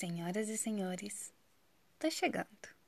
Senhoras e senhores, tá chegando.